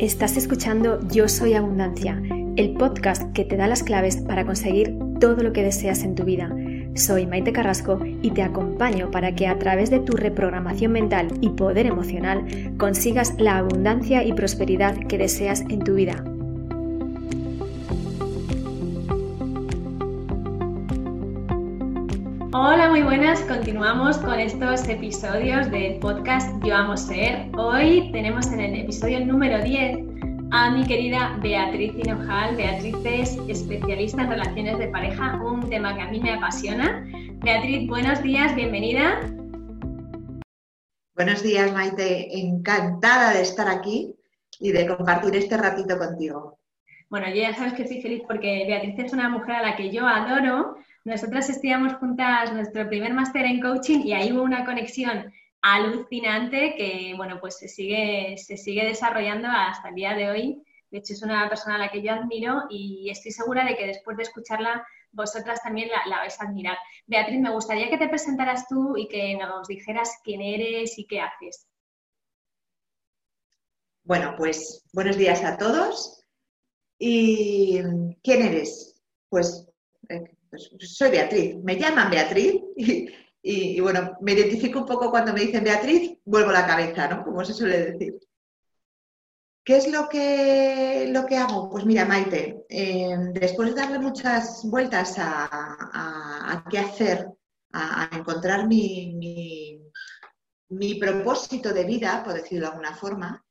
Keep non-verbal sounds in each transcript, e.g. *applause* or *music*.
Estás escuchando Yo Soy Abundancia, el podcast que te da las claves para conseguir todo lo que deseas en tu vida. Soy Maite Carrasco y te acompaño para que a través de tu reprogramación mental y poder emocional consigas la abundancia y prosperidad que deseas en tu vida. Muy buenas. Continuamos con estos episodios del podcast Yo Amo Ser. Hoy tenemos en el episodio número 10 a mi querida Beatriz Hinojal. Beatriz es especialista en relaciones de pareja, un tema que a mí me apasiona. Beatriz, buenos días, bienvenida. Buenos días, Maite. Encantada de estar aquí y de compartir este ratito contigo. Bueno, yo ya sabes que estoy feliz porque Beatriz es una mujer a la que yo adoro nosotras estudiamos juntas nuestro primer máster en coaching y ahí hubo una conexión alucinante que, bueno, pues se sigue, se sigue desarrollando hasta el día de hoy. De hecho, es una persona a la que yo admiro y estoy segura de que después de escucharla, vosotras también la, vais a admirar. Beatriz, me gustaría que te presentaras tú y que nos dijeras quién eres y qué haces. Bueno, pues buenos días a todos. ¿Y quién eres? Pues eh, soy Beatriz, me llaman Beatriz y, bueno, me identifico un poco cuando me dicen Beatriz, vuelvo la cabeza, ¿no? Como se suele decir. ¿Qué es lo que, lo que hago? Pues mira, Maite, eh, después de darle muchas vueltas a, qué hacer, a, encontrar mi, mi propósito de vida, por decirlo de alguna forma,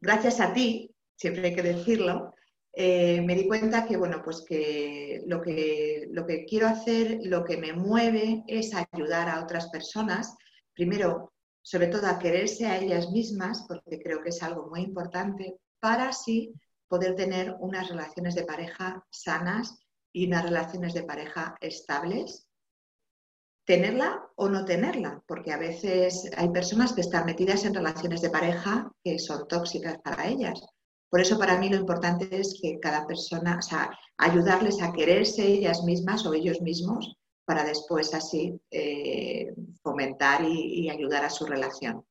gracias a ti, siempre hay que decirlo, eh, me di cuenta que, bueno, pues que lo, que lo que quiero hacer, lo que me mueve es ayudar a otras personas, primero, sobre todo a quererse a ellas mismas, porque creo que es algo muy importante, para así poder tener unas relaciones de pareja sanas y unas relaciones de pareja estables. Tenerla o no tenerla, porque a veces hay personas que están metidas en relaciones de pareja que son tóxicas para ellas por eso para mí lo importante es que cada persona, o sea, ayudarles a quererse ellas mismas o ellos mismos para después así eh, fomentar y, ayudar a su relación.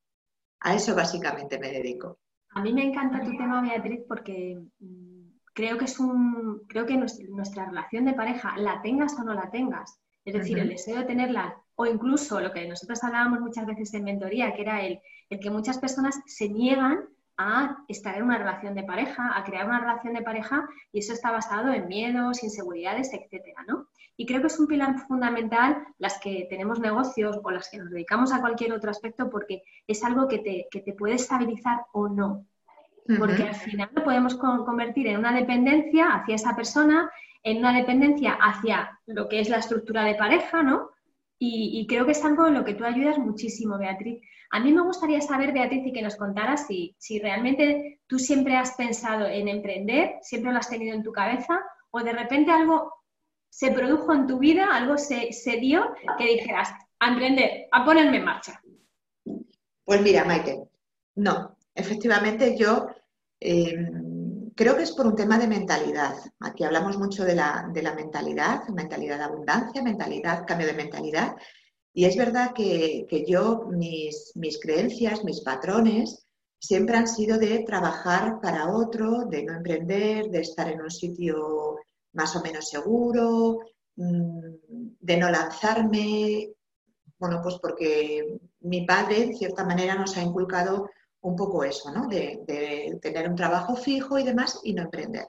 A eso básicamente me dedico. A mí me encanta tu tema, Beatriz, porque mm, creo que es un, creo que nuestra, relación de pareja, la tengas o no la tengas, es decir, el deseo de tenerla, o incluso lo que nosotros hablábamos muchas veces en mentoría, que era el, el que muchas personas se niegan a estar en una relación de pareja, a crear una relación de pareja y eso está basado en miedos, inseguridades, etcétera, ¿no? Y creo que es un pilar fundamental las que tenemos negocios o las que nos dedicamos a cualquier otro aspecto porque es algo que te, que te puede estabilizar o no. Porque al final lo podemos convertir en una dependencia hacia esa persona, en una dependencia hacia lo que es la estructura de pareja, ¿no? Y, creo que es algo en lo que tú ayudas muchísimo, Beatriz. A mí me gustaría saber, Beatriz, y que nos contaras si, si realmente tú siempre has pensado en emprender, siempre lo has tenido en tu cabeza, o de repente algo se produjo en tu vida, algo se, dio que dijeras, a emprender, a ponerme en marcha. Pues mira, Maite, no, efectivamente yo em, creo que es por un tema de mentalidad. Aquí hablamos mucho de la, mentalidad, mentalidad de abundancia, mentalidad, cambio de mentalidad. Y es verdad que, yo, mis, mis, creencias, mis patrones, siempre han sido de trabajar para otro, de no emprender, de estar en un sitio más o menos seguro, mm, de no lanzarme. Bueno, pues porque mi padre, en cierta manera, nos ha inculcado un poco eso, ¿no? De, tener un trabajo fijo y demás y no emprender.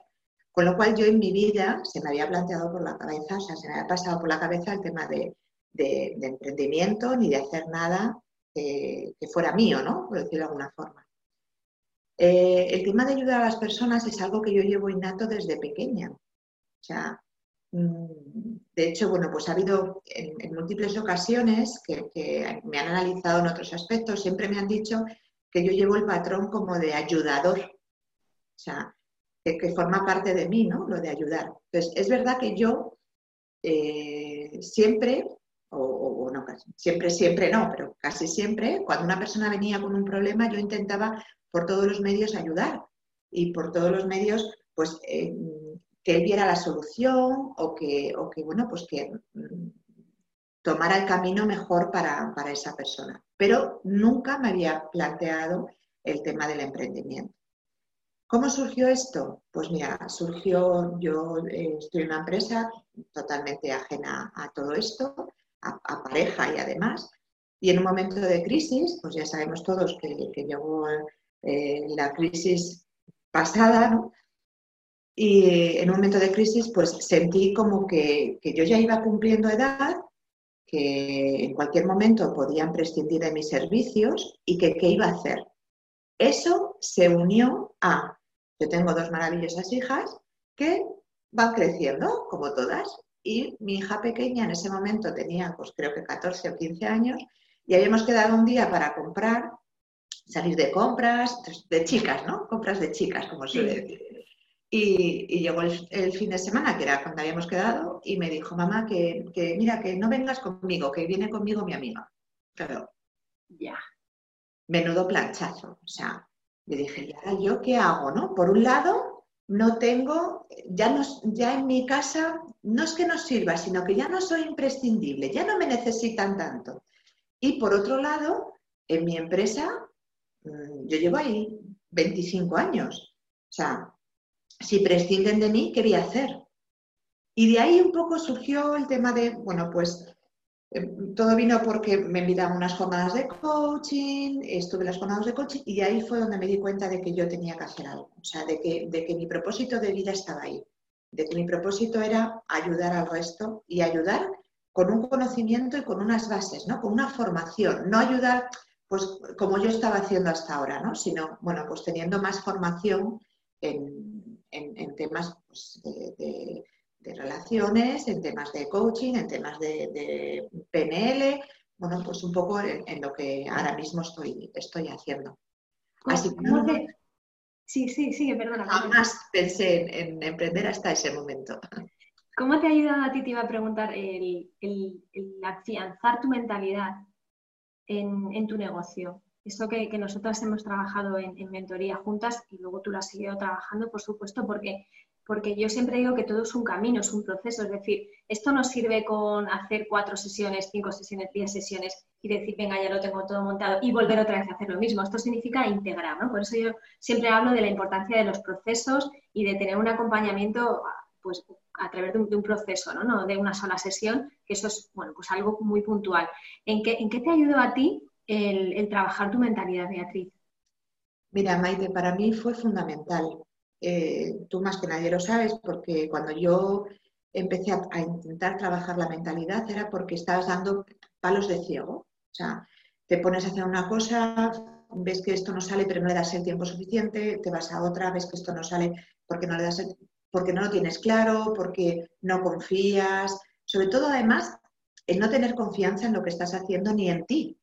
Con lo cual yo en mi vida se me había planteado por la cabeza, o sea, se me había pasado por la cabeza el tema de, emprendimiento ni de hacer nada que fuera mío, ¿no? Por decirlo de alguna forma. Eh, el tema de ayudar a las personas es algo que yo llevo innato desde pequeña. O sea, mm, de hecho, bueno, pues ha habido en, múltiples ocasiones que, me han analizado en otros aspectos, siempre me han dicho que yo llevo el patrón como de ayudador, o sea, que, forma parte de mí, ¿no? Lo de ayudar. Entonces, es verdad que yo eh, siempre, o, no, siempre, siempre no, pero casi siempre, cuando una persona venía con un problema, yo intentaba por todos los medios ayudar y por todos los medios, pues, eh, que él viera la solución o que, o que bueno, pues que mm, tomara el camino mejor para, esa persona. Pero nunca me había planteado el tema del emprendimiento. ¿Cómo surgió esto? Pues mira, surgió, yo eh, estoy en una empresa totalmente ajena a todo esto, a, pareja y además, y en un momento de crisis, pues ya sabemos todos que, llegó eh, la crisis pasada. Y en un momento de crisis, pues sentí como que, yo ya iba cumpliendo edad, que en cualquier momento podían prescindir de mis servicios y que qué iba a hacer. Eso se unió a, yo tengo dos maravillosas hijas que van creciendo, como todas, y mi hija pequeña en ese momento tenía, pues creo que 14 o 15 años, y habíamos quedado un día para comprar, salir de compras, de chicas, ¿no? Compras de chicas, como suele decir. Y, llegó el, fin de semana, que era cuando habíamos quedado, y me dijo, mamá, que, mira, que no vengas conmigo, que viene conmigo mi amiga. Pero, ya, menudo planchazo. O sea, le dije, ¿y yo qué hago, no? Por un lado, no tengo, ya, no, ya en mi casa, no es que no sirva, sino que ya no soy imprescindible, ya no me necesitan tanto. Y por otro lado, en mi empresa, mm, yo llevo ahí 25 años. O sea, si prescinden de mí, ¿qué voy a hacer? Y de ahí un poco surgió el tema de, bueno, pues eh, todo vino porque me invitaban unas jornadas de coaching, estuve en las jornadas de coaching y ahí fue donde me di cuenta de que yo tenía que hacer algo, o sea, de que, de que mi propósito de vida estaba ahí, de que mi propósito era ayudar al resto y ayudar con un conocimiento y con unas bases, ¿no? Con una formación, no ayudar pues como yo estaba haciendo hasta ahora, ¿no? Sino, bueno, pues teniendo más formación en, en, temas pues, de, relaciones, en temas de coaching, en temas de, PNL, bueno, pues un poco en, lo que ahora mismo estoy, estoy haciendo. Así que Sí, sí, sí, perdona. Jamás pensé en, emprender hasta ese momento. ¿Cómo te ha ayudado a ti, te iba a preguntar, el, el, afianzar tu mentalidad en, tu negocio? Eso que, que nosotras hemos trabajado en, mentoría juntas y luego tú lo has seguido trabajando, por supuesto, porque, porque yo siempre digo que todo es un camino, es un proceso. Es decir, esto no sirve con hacer cuatro sesiones, cinco sesiones, diez sesiones y decir, venga, ya lo tengo todo montado y volver otra vez a hacer lo mismo. Esto significa integrar, ¿no? Por eso yo siempre hablo de la importancia de los procesos y de tener un acompañamiento pues, a través de un, proceso, ¿no? ¿no? de una sola sesión, que eso es bueno, pues algo muy puntual. ¿En qué, ¿En qué te ayudó a ti el, trabajar tu mentalidad, Beatriz? Mira, Maite, para mí fue fundamental. Eh, tú más que nadie lo sabes, porque cuando yo empecé a, intentar trabajar la mentalidad era porque estabas dando palos de ciego. O sea, te pones a hacer una cosa, ves que esto no sale, pero no le das el tiempo suficiente, te vas a otra, ves que esto no sale porque no le das porque no lo tienes claro, porque no confías. Sobre todo, además, el no tener confianza en lo que estás haciendo ni en ti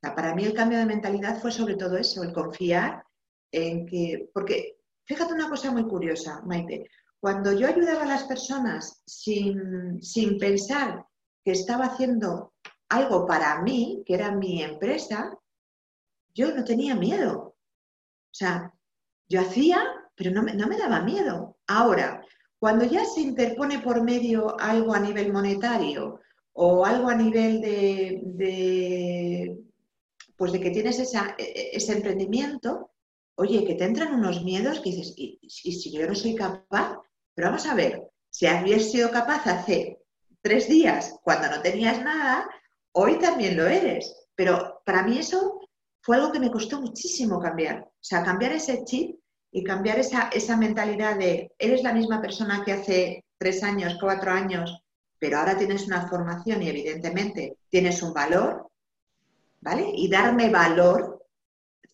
para mí el cambio de mentalidad fue sobre todo eso, el confiar en que, porque fíjate una cosa muy curiosa, Maite, cuando yo ayudaba a las personas sin, sin pensar que estaba haciendo algo para mí, que era mi empresa, yo no tenía miedo. O sea, yo hacía, pero no me, no me daba miedo. Ahora, cuando ya se interpone por medio algo a nivel monetario o algo a nivel de pues de que tienes e, e, ese emprendimiento, oye, que te entran unos miedos que dices, ¿y, si yo no soy capaz? Pero vamos a ver, si habías sido capaz hace tres días cuando no tenías nada, hoy también lo eres. Pero para mí eso fue algo que me costó muchísimo cambiar. O sea, cambiar ese chip y cambiar esa, esa mentalidad de eres la misma persona que hace tres años, cuatro años, pero ahora tienes una formación y evidentemente tienes un valor, y darme valor,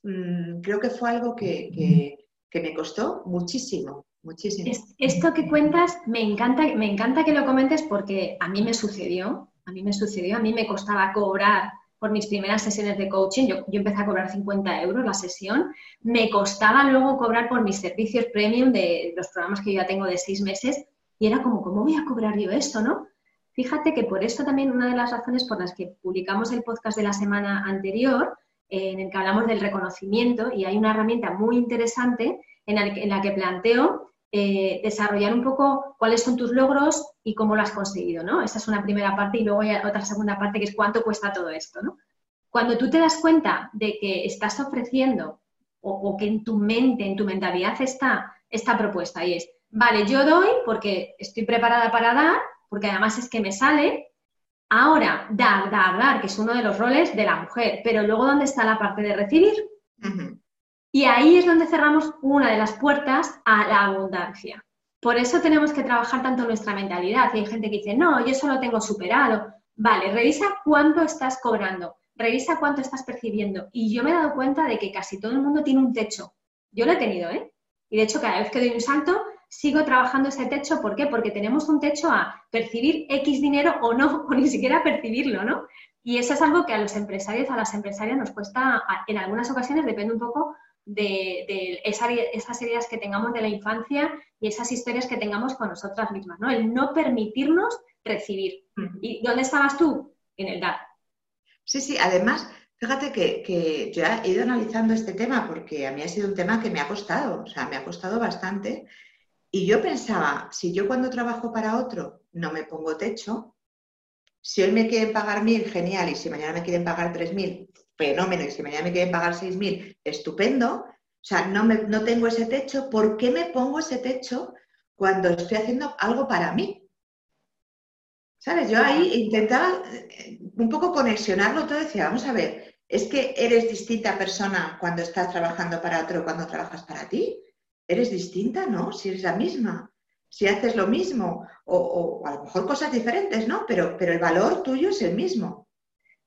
mm, creo que fue algo que, me costó muchísimo, muchísimo. Esto que cuentas, me encanta, me encanta que lo comentes porque a mí me sucedió, a mí me sucedió, a mí me costaba cobrar por mis primeras sesiones de coaching, yo, yo, empecé a cobrar 50 euros la sesión, me costaba luego cobrar por mis servicios premium de los programas que yo ya tengo de seis meses y era como, ¿cómo voy a cobrar yo esto, no? Fíjate que por esto también una de las razones por las que publicamos el podcast de la semana anterior, en el que hablamos del reconocimiento, y hay una herramienta muy interesante en, la que planteo eh, desarrollar un poco cuáles son tus logros y cómo lo has conseguido, ¿no? Esa es una primera parte y luego hay otra segunda parte que es cuánto cuesta todo esto, ¿no? Cuando tú te das cuenta de que estás ofreciendo o, que en tu mente, en tu mentalidad está esta propuesta y es, vale, yo doy porque estoy preparada para dar, porque además es que me sale, ahora dar, dar, dar, que es uno de los roles de la mujer, pero luego ¿dónde está la parte de recibir? Y ahí es donde cerramos una de las puertas a la abundancia. Por eso tenemos que trabajar tanto nuestra mentalidad. Y hay gente que dice, no, yo solo tengo superado. Vale, revisa cuánto estás cobrando, revisa cuánto estás percibiendo. Y yo me he dado cuenta de que casi todo el mundo tiene un techo. Yo lo he tenido, ¿eh? Y de hecho, cada vez que doy un salto, sigo trabajando ese techo. ¿Por qué? Porque tenemos un techo a percibir X dinero o no, *laughs* o ni siquiera percibirlo, ¿no? Y eso es algo que a los empresarios, a las empresarias nos cuesta, en algunas ocasiones depende un poco de, esas heridas que tengamos de la infancia y esas historias que tengamos con nosotras mismas, ¿no? El no permitirnos recibir. ¿Y dónde estabas tú? En el dar. Sí, sí, además, fíjate que, que, yo he ido analizando este tema porque a mí ha sido un tema que me ha costado, o sea, me ha costado bastante. Y yo pensaba, si yo cuando trabajo para otro no me pongo techo, si hoy me quieren pagar mil, genial, y si mañana me quieren pagar tres mil, fenómeno, y si mañana me quieren pagar seis mil, estupendo. O sea, no, me, no tengo ese techo. ¿Por qué me pongo ese techo cuando estoy haciendo algo para mí? ¿Sabes? Yo ahí intentaba eh, un poco conexionarlo todo, decía, vamos a ver, es que eres distinta persona cuando estás trabajando para otro, cuando trabajas para ti. Eres distinta, ¿no? Si eres la misma si haces lo mismo o, a lo mejor cosas diferentes, ¿no? Pero, pero el valor tuyo es el mismo.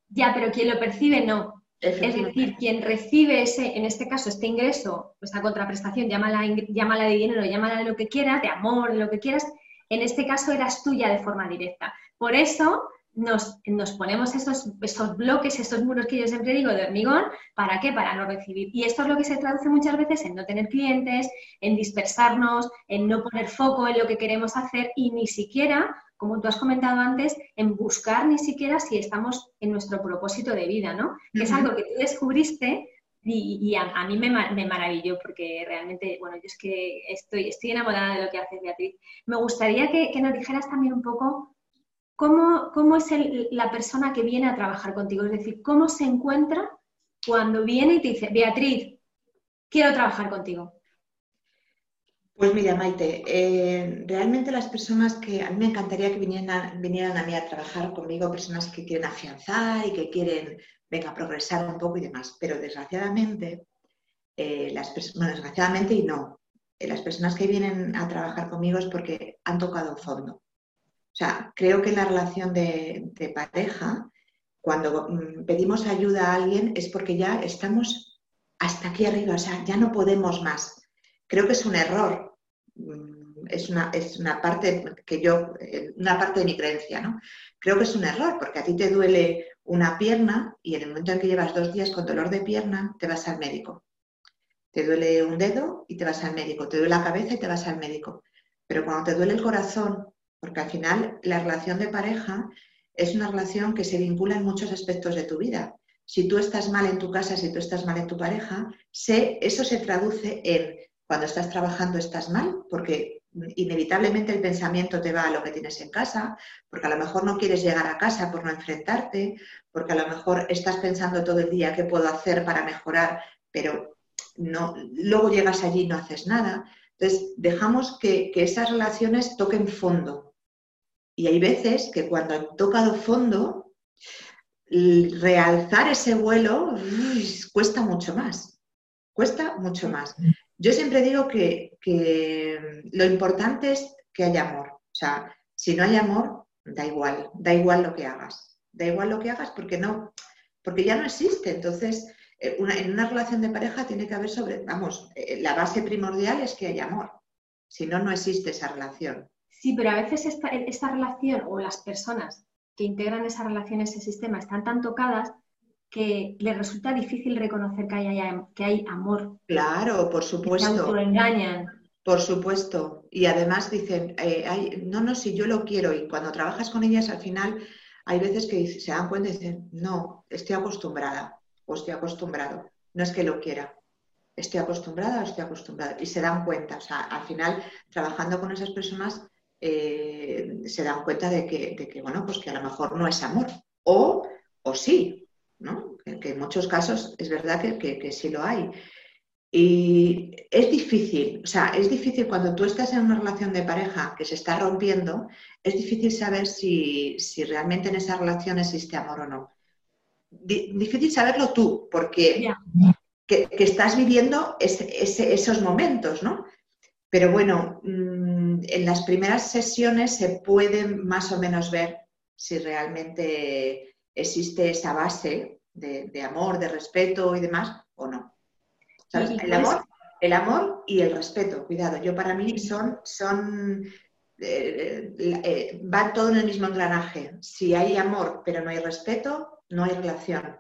Ya, pero quien lo percibe no. Es decir, quien recibe ese, en este caso, este ingreso, esta contraprestación, llámala, llámala de dinero, llámala de lo que quieras, de amor, de lo que quieras, en este caso eras tuya de forma directa. Por eso nos, ponemos esos, esos, bloques, esos muros que yo siempre digo de hormigón, ¿para qué? Para no recibir. Y esto es lo que se traduce muchas veces en no tener clientes, en dispersarnos, en no poner foco en lo que queremos hacer y ni siquiera, como tú has comentado antes, en buscar ni siquiera si estamos en nuestro propósito de vida, ¿no? Que es algo que tú descubriste y, a, mí me, maravilló porque realmente, bueno, yo es que estoy, estoy enamorada de lo que haces, Beatriz. Me gustaría que, que nos dijeras también un poco ¿cómo, es la persona que viene a trabajar contigo? Es decir, ¿cómo se encuentra cuando viene y te dice, Beatriz, quiero trabajar contigo? Pues mira, Maite, eh, realmente las personas que a mí me encantaría que vinieran, vinieran, a mí a trabajar conmigo, personas que quieren afianzar y que quieren, venga, progresar un poco y demás, pero desgraciadamente, eh, las bueno, desgraciadamente y no, eh, las personas que vienen a trabajar conmigo es porque han tocado fondo. O sea, creo que en la relación de, pareja, cuando mm, pedimos ayuda a alguien es porque ya estamos hasta aquí arriba, o sea, ya no podemos más. Creo que es un error. Mm, es una, es una parte que yo, eh, una parte de mi creencia, ¿no? Creo que es un error, porque a ti te duele una pierna y en el momento en que llevas dos días con dolor de pierna, te vas al médico. Te duele un dedo y te vas al médico. Te duele la cabeza y te vas al médico. Pero cuando te duele el corazón porque al final la relación de pareja es una relación que se vincula en muchos aspectos de tu vida. Si tú estás mal en tu casa, si tú estás mal en tu pareja, eso se traduce en cuando estás trabajando estás mal, porque inevitablemente el pensamiento te va a lo que tienes en casa, porque a lo mejor no quieres llegar a casa por no enfrentarte, porque a lo mejor estás pensando todo el día qué puedo hacer para mejorar, pero no, luego llegas allí y no haces nada. Entonces, dejamos que, esas relaciones toquen fondo. Y hay veces que cuando han tocado fondo, realzar ese vuelo cuesta mucho más. Cuesta mucho más. Yo siempre digo que, que, lo importante es que haya amor. O sea, si no hay amor, da igual, da igual lo que hagas. Da igual lo que hagas porque no, porque ya no existe. Entonces, eh, en una relación de pareja tiene que haber sobre, vamos, eh, la base primordial es que haya amor. Si no, no existe esa relación. Sí, pero a veces esta, relación o las personas que integran esa relación, ese sistema, están tan tocadas que les resulta difícil reconocer que hay, que hay amor. Claro, por supuesto. Que engañan. Por supuesto. Y además dicen, eh, no, no, si yo lo quiero. Y cuando trabajas con ellas, al final, hay veces que se dan cuenta y dicen, no, estoy acostumbrada o estoy acostumbrado. No es que lo quiera, estoy acostumbrada o estoy acostumbrada. Y se dan cuenta, o sea, al final, trabajando con esas personas, eh, se dan cuenta de que, bueno, pues que a lo mejor no es amor. O, o sí, ¿no? Que, en muchos casos es verdad que, que, sí lo hay. Y es difícil, o sea, es difícil cuando tú estás en una relación de pareja que se está rompiendo, es difícil saber si, realmente en esa relación existe amor o no. difícil saberlo tú, porque que, estás viviendo esos momentos, ¿no? Pero bueno, mm, en las primeras sesiones se puede más o menos ver si realmente existe esa base de amor, de respeto y demás o no. El amor, el amor y el respeto, cuidado. Yo para mí son, son eh, eh, va todo en el mismo engranaje. Si hay amor pero no hay respeto, no hay relación.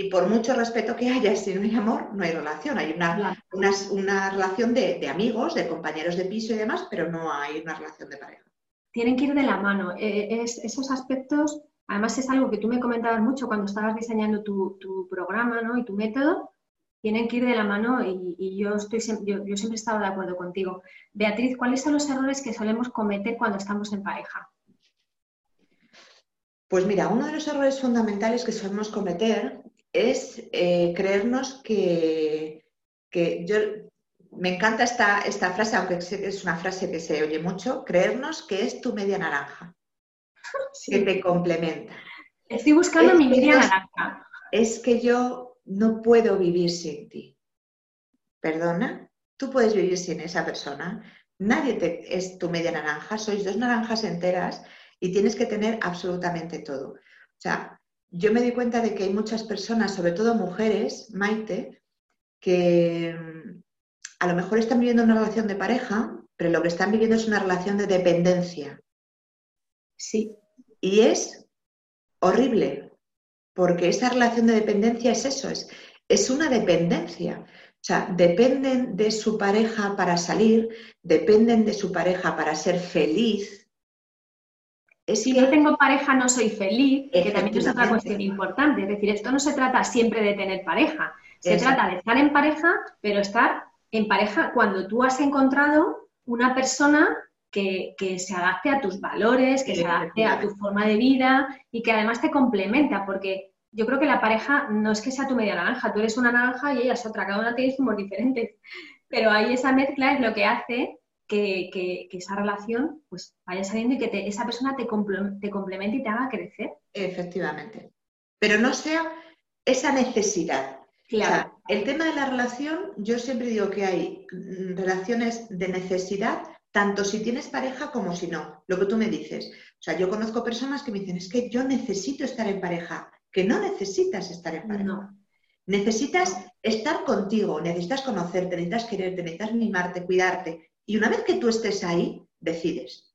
Y por mucho respeto que haya, si no hay amor, no hay relación. Hay una, una, relación de, amigos, de compañeros de piso y demás, pero no hay una relación de pareja. Tienen que ir de la mano. Eh, esos aspectos, además es algo que tú me comentabas mucho cuando estabas diseñando tu, tu programa ¿no? y tu método, tienen que ir de la mano y, yo, estoy, yo, siempre he estado de acuerdo contigo. Beatriz, ¿cuáles son los errores que solemos cometer cuando estamos en pareja? Pues mira, uno de los errores fundamentales que solemos cometer es eh, creernos que, yo, me encanta esta, esta frase, aunque es una frase que se oye mucho, creernos que es tu media naranja, *laughs* que te complementa. Estoy buscando mi media naranja. Es que yo no puedo vivir sin ti. ¿Perdona? Tú puedes vivir sin esa persona. Nadie te, es tu media naranja, sois dos naranjas enteras y tienes que tener absolutamente todo. O sea, yo me di cuenta de que hay muchas personas, sobre todo mujeres, Maite, que mm, a lo mejor están viviendo una relación de pareja, pero lo que están viviendo es una relación de dependencia. Sí. Y es horrible, porque esa relación de dependencia es eso, es, es una dependencia. O sea, dependen de su pareja para salir, dependen de su pareja para ser feliz. Si no tengo pareja no soy feliz, que también es otra cuestión importante. Es decir, esto no se trata siempre de tener pareja, se trata de estar en pareja, pero estar en pareja cuando tú has encontrado una persona que, se adapte a tus valores, que se adapte a tu forma de vida y que además te complementa, porque yo creo que la pareja no es que sea tu media naranja, tú eres una naranja y ella es otra, cada una tiene zumos diferentes, pero ahí esa mezcla es lo que hace que, esa relación pues vaya saliendo y que esa persona te, te complemente y te haga crecer. Efectivamente, pero no sea esa necesidad. Claro. el tema de la relación, yo siempre digo que hay mm, relaciones de necesidad tanto si tienes pareja como si no, lo que tú me dices. O sea, yo conozco personas que me dicen, es que yo necesito estar en pareja, que no necesitas estar en pareja. Necesitas estar contigo, necesitas conocerte, necesitas quererte, necesitas mimarte, cuidarte. Y una vez que tú estés ahí, decides.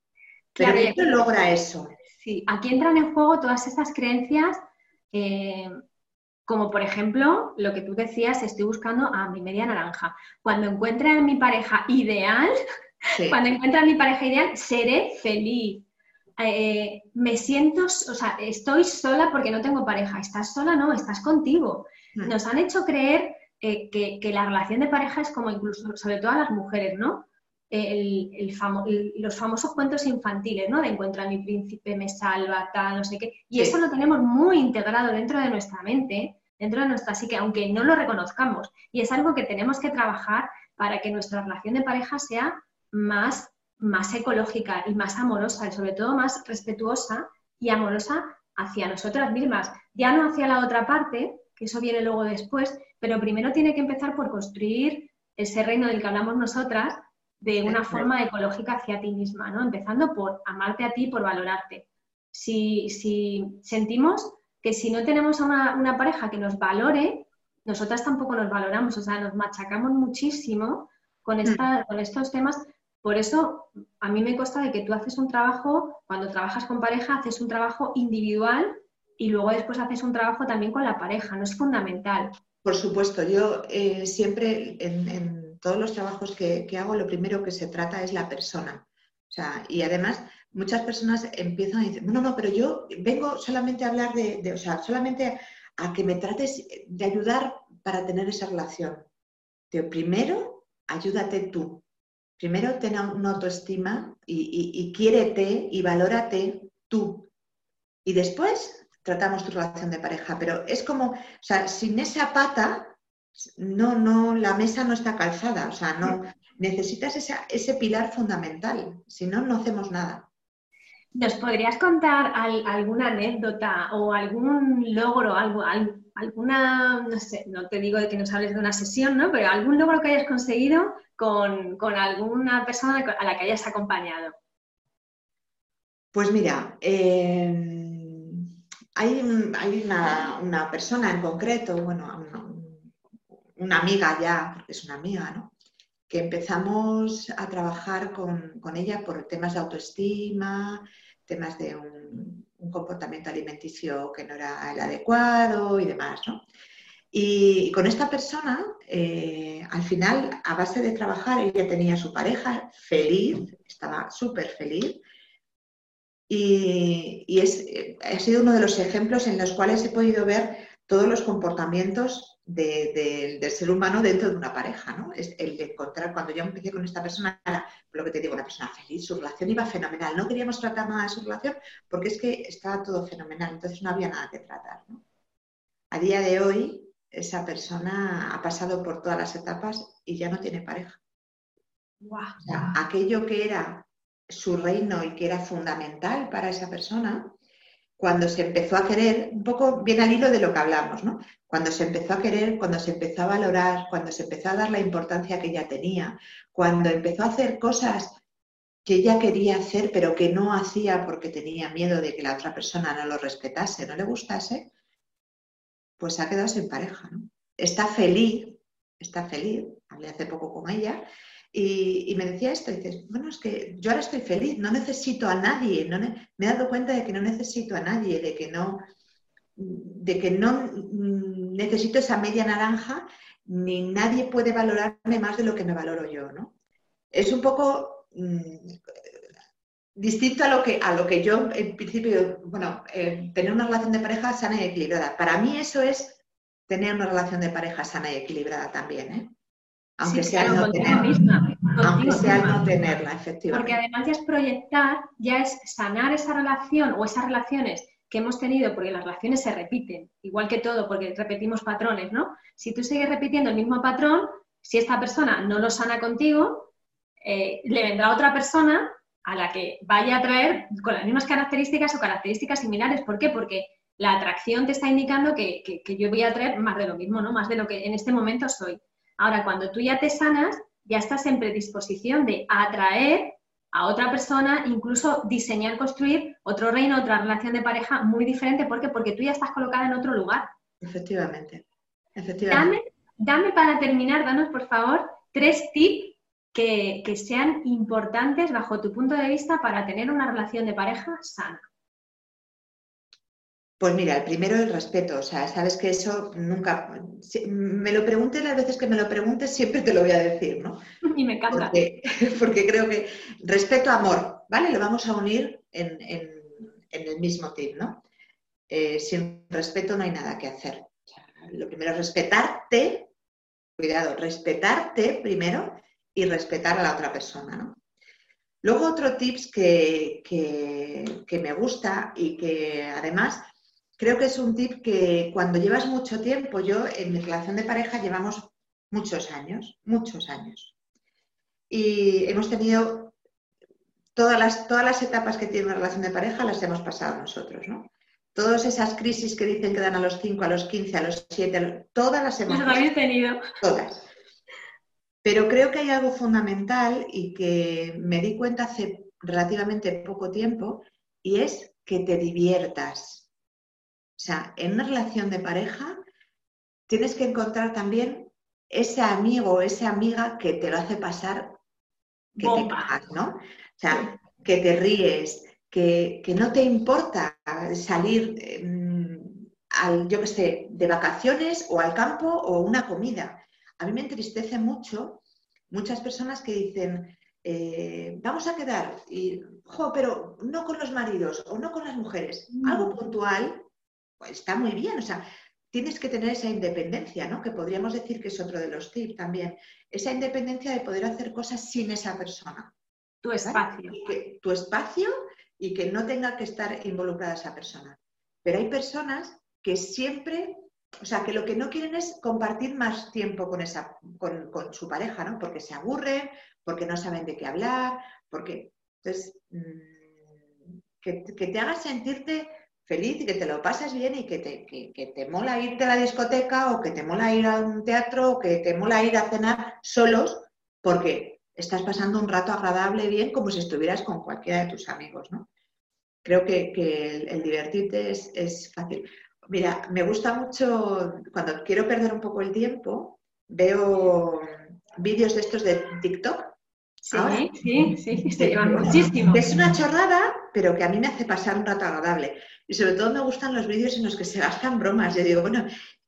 Pero claro, logra eso? Sí, aquí entran en juego todas estas creencias, eh, como por ejemplo lo que tú decías, estoy buscando a mi media naranja. Cuando encuentre a mi pareja ideal, *laughs* cuando encuentre a mi pareja ideal, seré feliz. Eh, me siento, o sea, estoy sola porque no tengo pareja. ¿Estás sola? No, estás contigo. Mm. Nos han hecho creer eh, que, la relación de pareja es como incluso, sobre todo a las mujeres, ¿no? Los famosos cuentos infantiles, ¿no? De encuentra a mi príncipe, me salva, tal, no sé qué. Y eso lo tenemos muy integrado dentro de nuestra mente, dentro de nuestra psique, aunque no lo reconozcamos. Y es algo que tenemos que trabajar para que nuestra relación de pareja sea más, más ecológica y más amorosa y sobre todo más respetuosa y amorosa hacia nosotras mismas, ya no hacia la otra parte, que eso viene luego después, pero primero tiene que empezar por construir ese reino del que hablamos nosotras de una forma ecológica hacia ti misma, ¿no? Empezando por amarte a ti, por valorarte. Si, si sentimos que si no tenemos a una, una, pareja que nos valore, nosotras tampoco nos valoramos, o sea, nos machacamos muchísimo con, esta, mm. con estos temas por eso, a mí me consta de que tú haces un trabajo, cuando trabajas con pareja, haces un trabajo individual y luego después haces un trabajo también con la pareja, ¿no es fundamental? Por supuesto, yo eh, siempre en, todos los trabajos que, hago, lo primero que se trata es la persona. O sea, y además, muchas personas empiezan a decir, no, no, pero yo vengo solamente a hablar de, de, o sea, solamente a que me trates de ayudar para tener esa relación. Primero, ayúdate tú. Primero ten una autoestima y, y, quiérete y valórate tú. Y después tratamos tu relación de pareja. Pero es como, o sea, sin esa pata, no, no, la mesa no está calzada, o sea, no, necesitas ese pilar fundamental, si no, no hacemos nada. ¿Nos podrías contar alguna anécdota o algún logro, algo, alguna, no sé, no te digo de que nos hables de una sesión, ¿no? Pero algún logro que hayas conseguido con, alguna persona a la que hayas acompañado? Pues mira, em, hay, una, persona en concreto, bueno, una, amiga ya, porque es una amiga, ¿no? Que empezamos a trabajar con, con ella por temas de autoestima, temas de un, comportamiento alimenticio que no era el adecuado y demás, ¿no? Y con esta persona, eh, al final, a base de trabajar, ella tenía su pareja feliz, estaba súper feliz. Y, y es, ha sido uno de los ejemplos en los cuales he podido ver todos los comportamientos del ser humano dentro de una pareja, ¿no? Es el de encontrar, cuando yo empecé con esta persona, era lo que te digo, una persona feliz, su relación iba fenomenal. No queríamos tratar nada de su relación porque es que estaba todo fenomenal, entonces no había nada que tratar, ¿no? A día de hoy, esa persona ha pasado por todas las etapas y ya no tiene pareja. aquello que era su reino y que era fundamental para esa persona, cuando se empezó a querer, un poco bien al hilo de lo que hablamos, ¿no? Cuando se empezó a querer, cuando se empezó a valorar, cuando se empezó a dar la importancia que ella tenía, cuando empezó a hacer cosas que ella quería hacer pero que no hacía porque tenía miedo de que la otra persona no lo respetase, no le gustase, pues ha quedado sin pareja, ¿no? Está feliz, está feliz, hablé hace poco con ella, y, me decía esto, dices, bueno, es que yo ahora estoy feliz, no necesito a nadie, no me he dado cuenta de que no necesito a nadie, de que no, de que no necesito esa media naranja, ni nadie puede valorarme más de lo que me valoro yo, ¿no? Es un poco mm, distinto a lo, que, a lo que yo, en principio, bueno, eh, tener una relación de pareja sana y equilibrada. Para mí eso es tener una relación de pareja sana y equilibrada también, ¿eh? Aunque sea no tenerla. aunque sea no tenerla, efectivamente. Porque además ya es proyectar, ya es sanar esa relación o esas relaciones que hemos tenido, porque las relaciones se repiten, igual que todo, porque repetimos patrones, ¿no? Si tú sigues repitiendo el mismo patrón, si esta persona no lo sana contigo, eh, le vendrá otra persona a la que vaya a traer con las mismas características o características similares. ¿Por qué? Porque la atracción te está indicando que, que yo voy a traer más de lo mismo, ¿no? Más de lo que en este momento soy. Ahora, cuando tú ya te sanas, ya estás en predisposición de atraer a otra persona, incluso diseñar, construir otro reino, otra relación de pareja muy diferente. ¿Por qué? Porque tú ya estás colocada en otro lugar. Efectivamente. Efectivamente. Dame, para terminar, danos por favor tres tips que, que sean importantes bajo tu punto de vista para tener una relación de pareja sana. Pues mira, el primero el respeto, o sea, sabes que eso nunca, me lo preguntes las veces que me lo preguntes, siempre te lo voy a decir, ¿no? *laughs* Y me encanta. *laughs* Porque, creo que respeto, amor, ¿vale? Lo vamos a unir en, el mismo tip, ¿no? Eh, sin respeto no hay nada que hacer. lo primero es respetarte, cuidado, respetarte primero y respetar a la otra persona, ¿no? Luego otro tips que, que me gusta y que además creo que es un tip que cuando llevas mucho tiempo, yo en mi relación de pareja llevamos muchos años, muchos años. Y hemos tenido todas las, todas las etapas que tiene una relación de pareja, las hemos pasado nosotros, ¿no? Todas esas crisis que dicen que dan a los 5, a los 15, a los 7, todas las hemos pasado. tenido. Todas. Pero creo que hay algo fundamental y que me di cuenta hace relativamente poco tiempo y es que te diviertas. O sea, en una relación de pareja tienes que encontrar también ese amigo o esa amiga que te lo hace pasar que te cagas, ¿no? O sea, que te ríes, que, no te importa salir, em, al, yo qué sé, de vacaciones o al campo o una comida. A mí me entristece mucho muchas personas que dicen, eh, vamos a quedar, y, pero no con los maridos o no con las mujeres, algo mm. puntual pues está muy bien, o sea, tienes que tener esa independencia, ¿no? Que podríamos decir que es otro de los tips también, esa independencia de poder hacer cosas sin esa persona. Tu espacio. tu espacio y que no tenga que estar involucrada esa persona. Pero hay personas que siempre o sea, que lo que no quieren es compartir más tiempo con, esa, con, su pareja, ¿no? Porque se aburren, porque no saben de qué hablar, porque... Entonces, mm, que, te hagas sentirte feliz y que te lo pases bien y que te, que, te mola irte a la discoteca o que te mola ir a un teatro o que te mola ir a cenar solos porque estás pasando un rato agradable bien como si estuvieras con cualquiera de tus amigos, ¿no? Creo que, el, divertirte es, es fácil. Mira, me gusta mucho, cuando quiero perder un poco el tiempo, veo vídeos de estos de TikTok. Sí, sí, sí, se llevan muchísimo. Es una chorrada, pero que a mí me hace pasar un rato agradable. Y sobre todo me gustan los vídeos en los que se gastan bromas. Yo digo, bueno,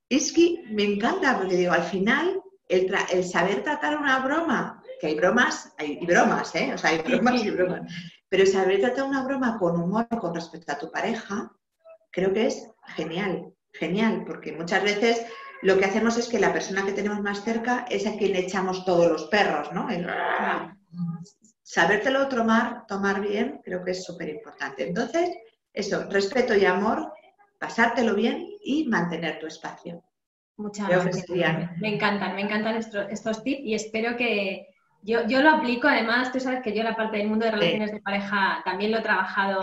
es que me encanta, porque digo, al final, el, el saber tratar una broma, que hay bromas, hay bromas, ¿eh? O sea, hay bromas y bromas. Pero saber tratar una broma con humor con respecto a tu pareja, creo que es genial, genial, porque muchas veces lo que hacemos es que la persona que tenemos más cerca es a quien echamos todos los perros, ¿no? sabértelo tomar, tomar bien, creo que es súper importante. Entonces, eso, respeto y amor, pasártelo bien y mantener tu espacio. Muchas gracias. Me encantan, me encantan estos, tips y espero que yo, yo, lo aplico. Además, tú sabes que yo la parte del mundo de relaciones de pareja también lo he trabajado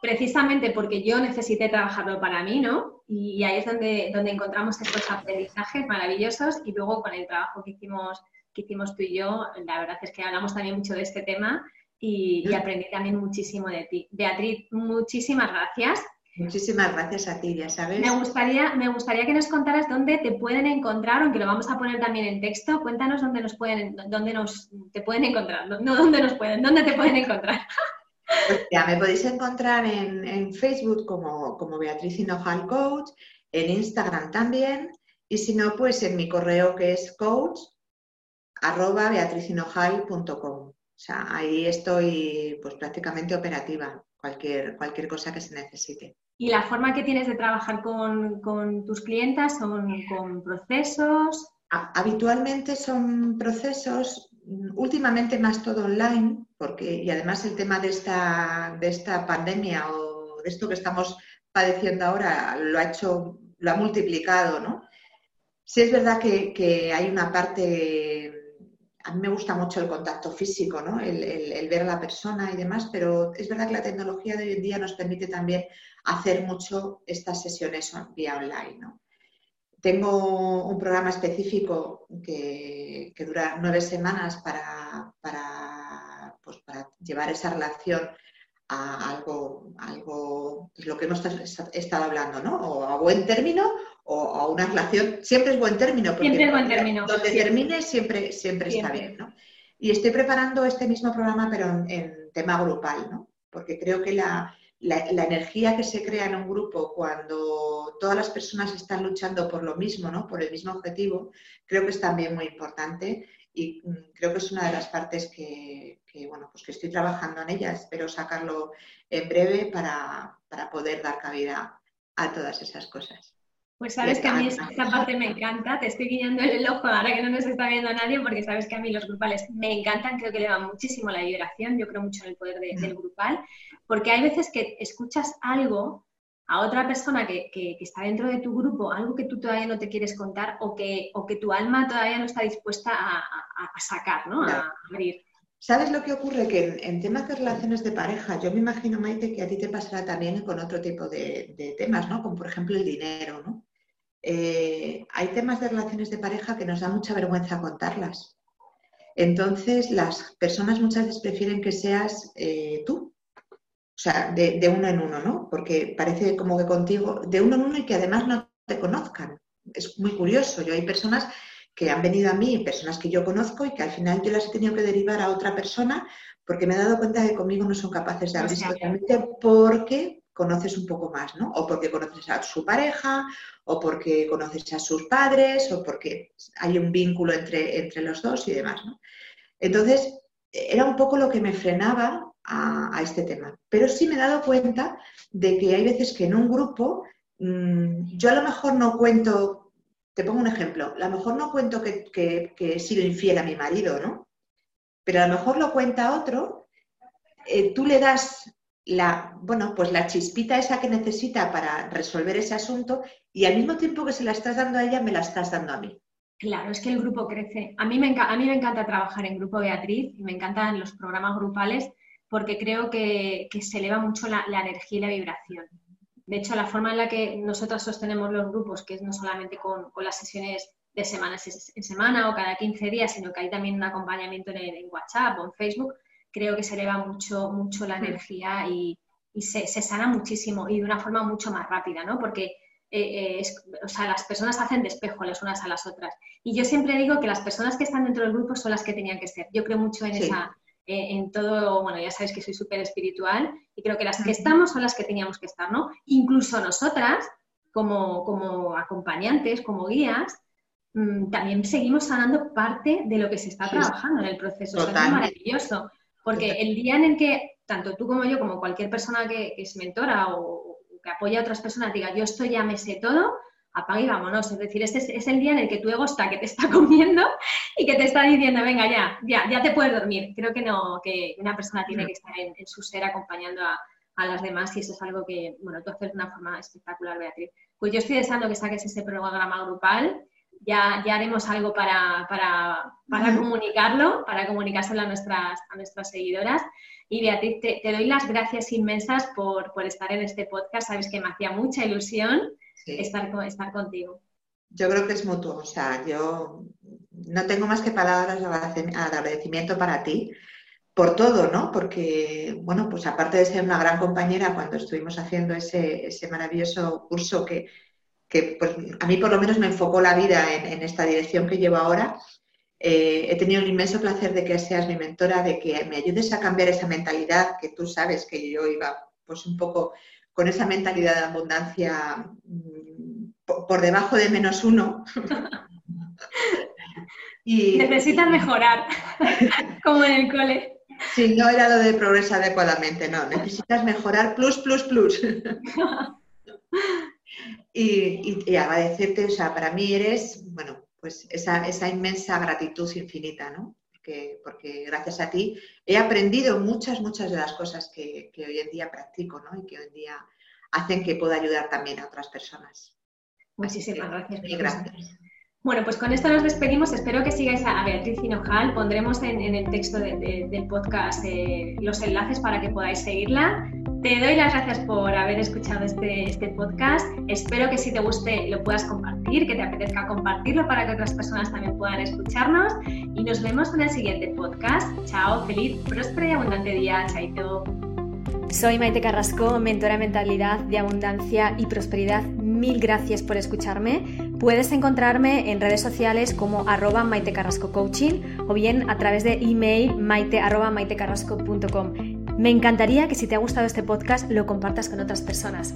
precisamente porque yo necesité trabajarlo para mí, ¿no? Y ahí es donde, donde encontramos estos aprendizajes maravillosos y luego con el trabajo que hicimos, que hicimos tú y yo, la verdad es que hablamos también mucho de este tema y, aprendí también muchísimo de ti. Beatriz, muchísimas gracias. Muchísimas gracias a ti, ya sabes. Me gustaría, me gustaría que nos contaras dónde te pueden encontrar, aunque lo vamos a poner también en texto. Cuéntanos dónde nos pueden, dónde nos te pueden encontrar, no dónde nos pueden, dónde te pueden encontrar. *laughs* Pues ya me podéis encontrar en, Facebook como, como Beatriz Hinojal Coach, en Instagram también, y si no, pues en mi correo que es coach arroba sea, ahí estoy pues prácticamente operativa, cualquier, cualquier cosa que se necesite. ¿Y la forma que tienes de trabajar con, con tus clientas son con procesos? Habitualmente son procesos últimamente más todo online, porque, y además el tema de esta, de esta pandemia o de esto que estamos padeciendo ahora lo ha hecho, lo ha multiplicado, ¿no? Sí es verdad que, hay una parte, a mí me gusta mucho el contacto físico, ¿no? El, ver a la persona y demás, pero es verdad que la tecnología de hoy en día nos permite también hacer mucho estas sesiones vía online. Tengo un programa específico que, dura nueve semanas para, pues, para, llevar esa relación a algo, algo lo que hemos estado hablando, ¿no? O a buen término o a una relación, siempre es buen término, porque siempre es buen término. donde termine siempre, siempre, está bien, ¿no? Y estoy preparando este mismo programa, pero en, en tema grupal, ¿no? Porque creo que la, la, energía que se crea en un grupo cuando todas las personas están luchando por lo mismo, ¿no? por el mismo objetivo, creo que es también muy importante y mm, creo que es una de las partes que, bueno, pues que estoy trabajando en ella. Espero sacarlo en breve para, para poder dar cabida a todas esas cosas. Pues sabes que a mí esta parte me encanta, te estoy guiando el ojo ahora que no nos está viendo nadie, porque sabes que a mí los grupales me encantan, creo que le dan muchísimo la vibración, yo creo mucho en el poder del grupal, porque hay veces que escuchas algo a otra persona que, está dentro de tu grupo, algo que tú todavía no te quieres contar o que, o que tu alma todavía no está dispuesta a, sacar, ¿no? A abrir. ¿Sabes lo que ocurre? Que en, temas de relaciones de pareja, yo me imagino, Maite, que a ti te pasará también con otro tipo de, de temas, ¿no? Como por ejemplo el dinero, ¿no? Eh, hay temas de relaciones de pareja que nos da mucha vergüenza contarlas. Entonces, las personas muchas veces prefieren que seas eh, tú, sea, de, uno en uno, ¿no? Porque parece como que contigo, de uno en uno y que además no te conozcan. Es muy curioso. Yo hay personas que han venido a mí, personas que yo conozco y que al final yo las he tenido que derivar a otra persona porque me he dado cuenta de que conmigo no son capaces de abrir totalmente porque conoces un poco más, ¿no? O porque conoces a su pareja, o porque conoces a sus padres, o porque hay un vínculo entre, entre los dos y demás, ¿no? Entonces, era un poco lo que me frenaba a, este tema. Pero sí me he dado cuenta de que hay veces que en un grupo, mm, yo a lo mejor no cuento, te pongo un ejemplo, a lo mejor no cuento que, he sido infiel a mi marido, ¿no? Pero a lo mejor lo cuenta otro, eh, tú le das la, bueno, pues la chispita esa que necesita para resolver ese asunto y al mismo tiempo que se la estás dando a ella, me la estás dando a mí. Claro, es que el grupo crece. A mí me, a mí me encanta trabajar en grupo, Beatriz, y me encantan los programas grupales porque creo que, se eleva mucho la, energía y la vibración. De hecho, la forma en la que nosotros sostenemos los grupos, que es no solamente con, las sesiones de semana en semana o cada 15 días, sino que hay también un acompañamiento en, WhatsApp o en Facebook, creo que se eleva mucho, mucho la mm. energía y, se, sana muchísimo y de una forma mucho más rápida, ¿no? Porque eh, eh, o sea, las personas hacen despejo las unas a las otras. Y yo siempre digo que las personas que están dentro del grupo son las que tenían que ser. Yo creo mucho en esa, eh, en todo, bueno, ya sabes que soy súper espiritual y creo que las que estamos son las que teníamos que estar, ¿no? Incluso nosotras, como, como acompañantes, como guías, mm, también seguimos sanando parte de lo que se está trabajando en el proceso. Eso es maravilloso, porque el día en el que tanto tú como yo, como cualquier persona que, es mentora o, que apoya a otras personas, diga, yo esto ya me sé todo, apaga y vámonos. Es decir, este es, el día en el que tu ego está, que te está *laughs* comiendo y que te está diciendo, venga, ya, ya, ya te puedes dormir. Creo que no, que una persona tiene que estar en, su ser acompañando a, las demás y eso es algo que, bueno, tú haces de una forma espectacular, Beatriz. Pues yo estoy deseando que saques ese programa grupal. Ya, ya haremos algo para, para, para comunicarlo, para comunicárselo a nuestras, a nuestras seguidoras. Y Beatriz, te, te doy las gracias inmensas por, por estar en este podcast. Sabes que me hacía mucha ilusión estar, estar contigo. Yo creo que es mutuo, o sea, yo no tengo más que palabras de agradecimiento para ti por todo, ¿no? Porque, bueno, pues aparte de ser una gran compañera cuando estuvimos haciendo ese, maravilloso curso que, pues, a mí por lo menos me enfocó la vida en, esta dirección que llevo ahora, eh, he tenido el inmenso placer de que seas mi mentora, de que me ayudes a cambiar esa mentalidad que tú sabes que yo iba pues un poco con esa mentalidad de abundancia mm, por, debajo de menos uno. *laughs* y, Necesitas mejorar, *laughs* como en el cole. Sí, no era lo de progreso adecuadamente, no. Necesitas mejorar plus, plus, plus. *laughs* y, agradecerte, o sea, para mí eres, bueno, pues esa, esa inmensa gratitud infinita, ¿no? Porque, gracias a ti he aprendido muchas, muchas de las cosas que, hoy en día practico ¿no? y que hoy en día hacen que pueda ayudar también a otras personas. Muchísimas gracias. gracias. Bueno, pues con esto nos despedimos. Espero que sigáis a Beatriz Hinojal. Pondremos en, el texto del podcast eh, los enlaces para que podáis seguirla. Te doy las gracias por haber escuchado este, este podcast. Espero que si te guste lo puedas compartir, que te apetezca compartirlo para que otras personas también puedan escucharnos. Y nos vemos en el siguiente podcast. Chao, feliz, próspero y abundante día. Chaito. Soy Maite Carrasco, mentora de mentalidad de abundancia y prosperidad. Mil gracias por escucharme. Puedes encontrarme en redes sociales como arroba Maite Carrasco Coaching o bien a través de email maite. Me encantaría que si te ha gustado este podcast lo compartas con otras personas.